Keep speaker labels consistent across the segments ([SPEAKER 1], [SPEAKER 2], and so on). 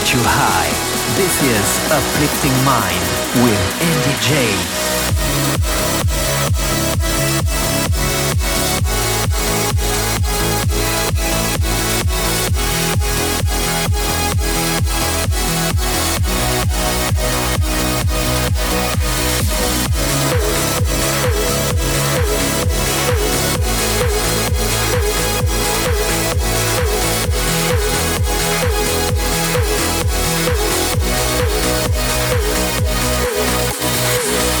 [SPEAKER 1] get you high. This is Uplifting Mind with Andy When I'm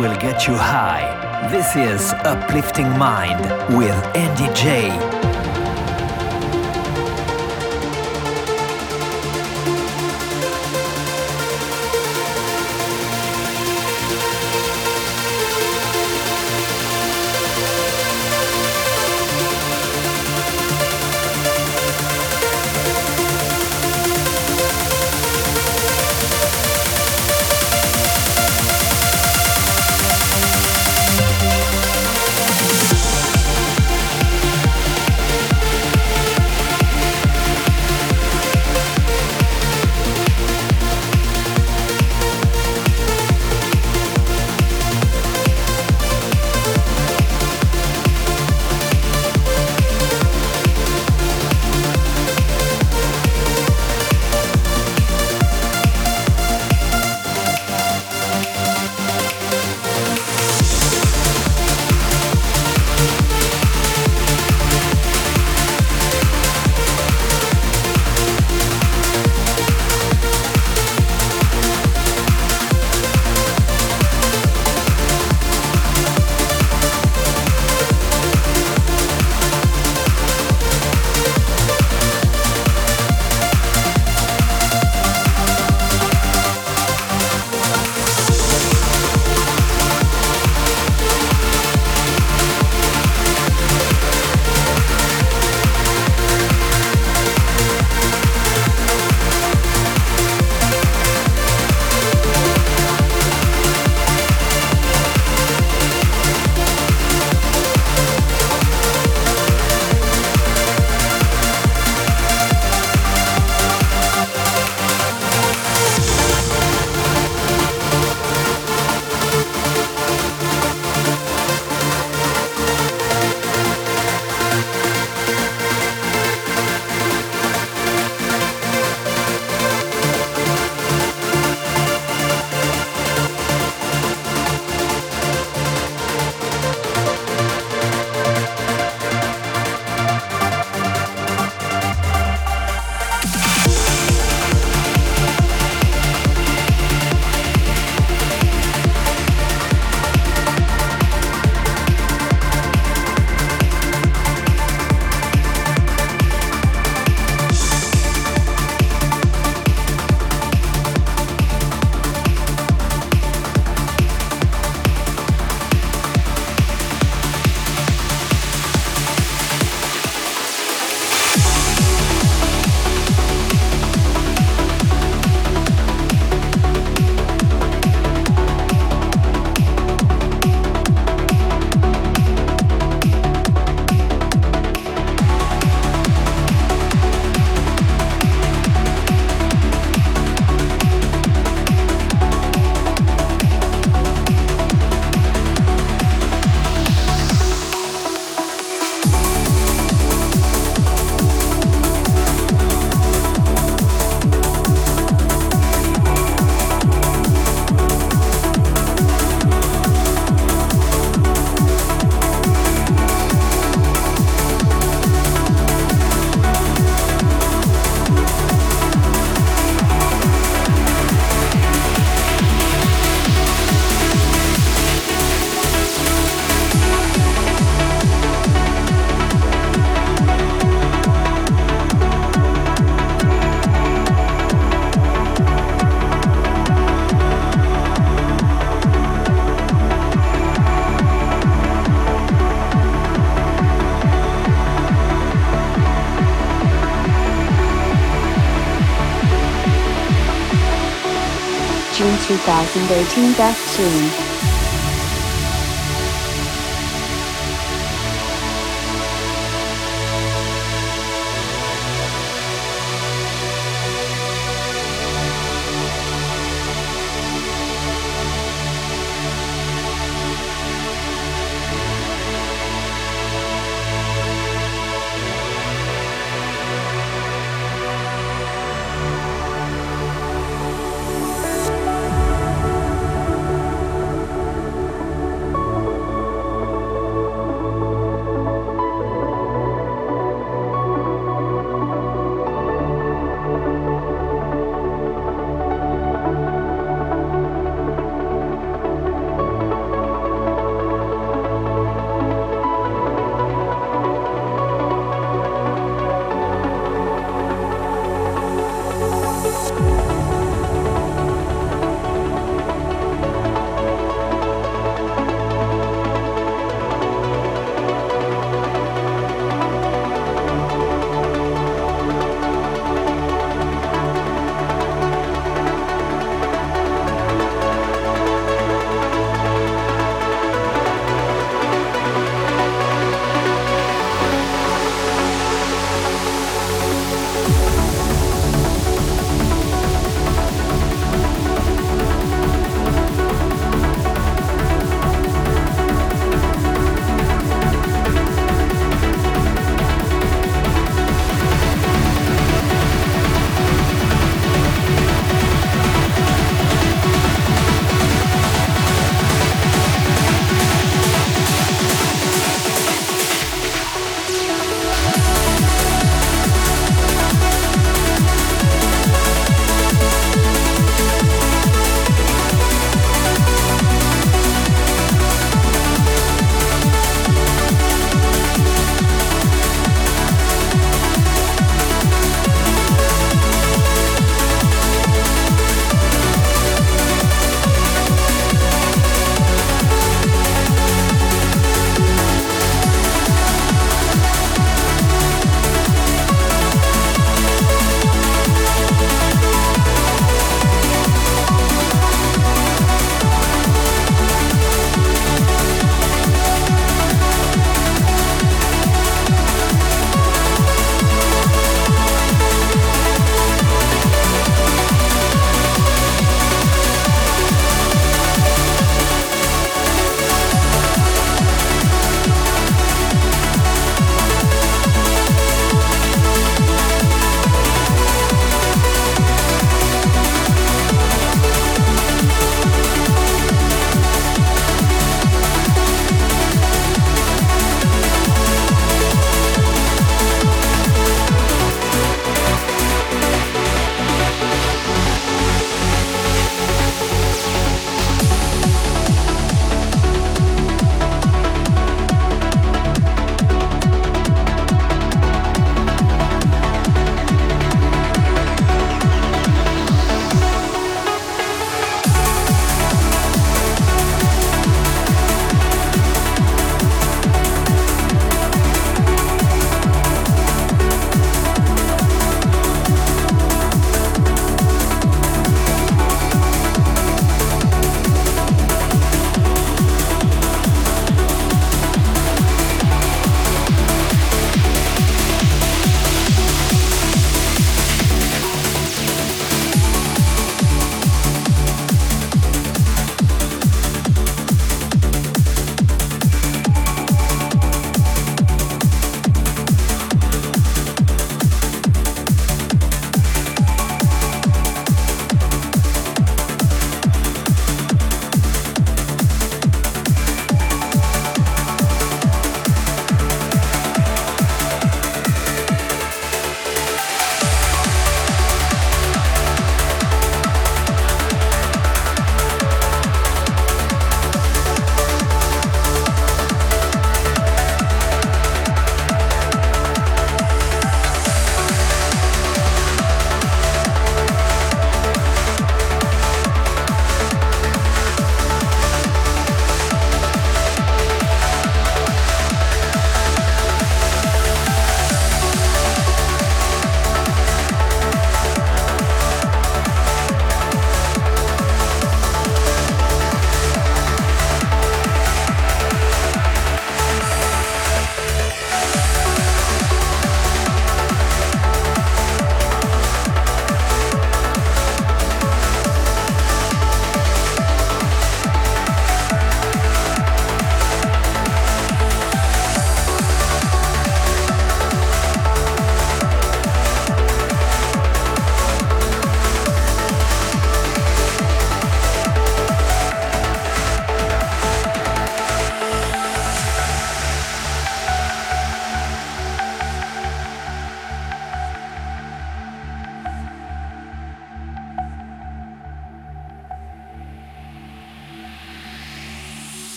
[SPEAKER 1] Will get you high. This is Uplifting Mind with Andy J.
[SPEAKER 2] 2018 Best Tune.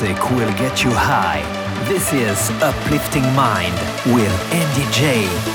[SPEAKER 1] Music will get you high. This is Uplifting Mind with Andy J.